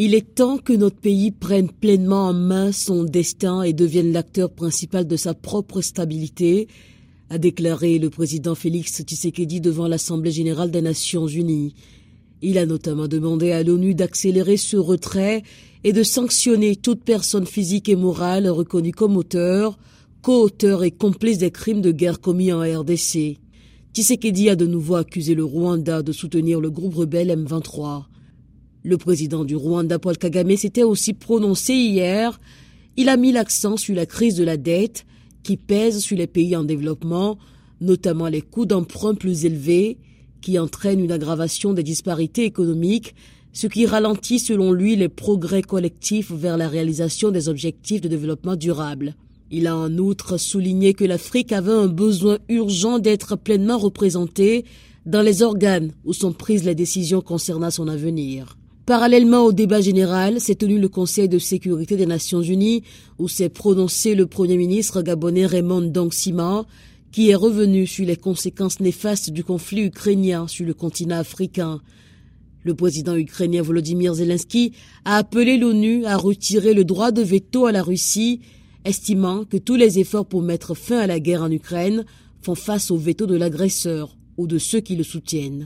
Il est temps que notre pays prenne pleinement en main son destin et devienne l'acteur principal de sa propre stabilité, a déclaré le président Félix Tshisekedi devant l'Assemblée générale des Nations unies. Il a notamment demandé à l'ONU d'accélérer ce retrait et de sanctionner toute personne physique et morale reconnue comme auteur, co-auteur et complice des crimes de guerre commis en RDC. Tshisekedi a de nouveau accusé le Rwanda de soutenir le groupe rebelle M23. Le président du Rwanda, Paul Kagame, s'était aussi prononcé hier. Il a mis l'accent sur la crise de la dette qui pèse sur les pays en développement, notamment les coûts d'emprunt plus élevés, qui entraînent une aggravation des disparités économiques, ce qui ralentit selon lui les progrès collectifs vers la réalisation des objectifs de développement durable. Il a en outre souligné que l'Afrique avait un besoin urgent d'être pleinement représentée dans les organes où sont prises les décisions concernant son avenir. Parallèlement au débat général, s'est tenu le Conseil de sécurité des Nations Unies où s'est prononcé le Premier ministre gabonais Raymond Dongsima qui est revenu sur les conséquences néfastes du conflit ukrainien sur le continent africain. Le président ukrainien Volodymyr Zelensky a appelé l'ONU à retirer le droit de veto à la Russie, estimant que tous les efforts pour mettre fin à la guerre en Ukraine font face au veto de l'agresseur ou de ceux qui le soutiennent.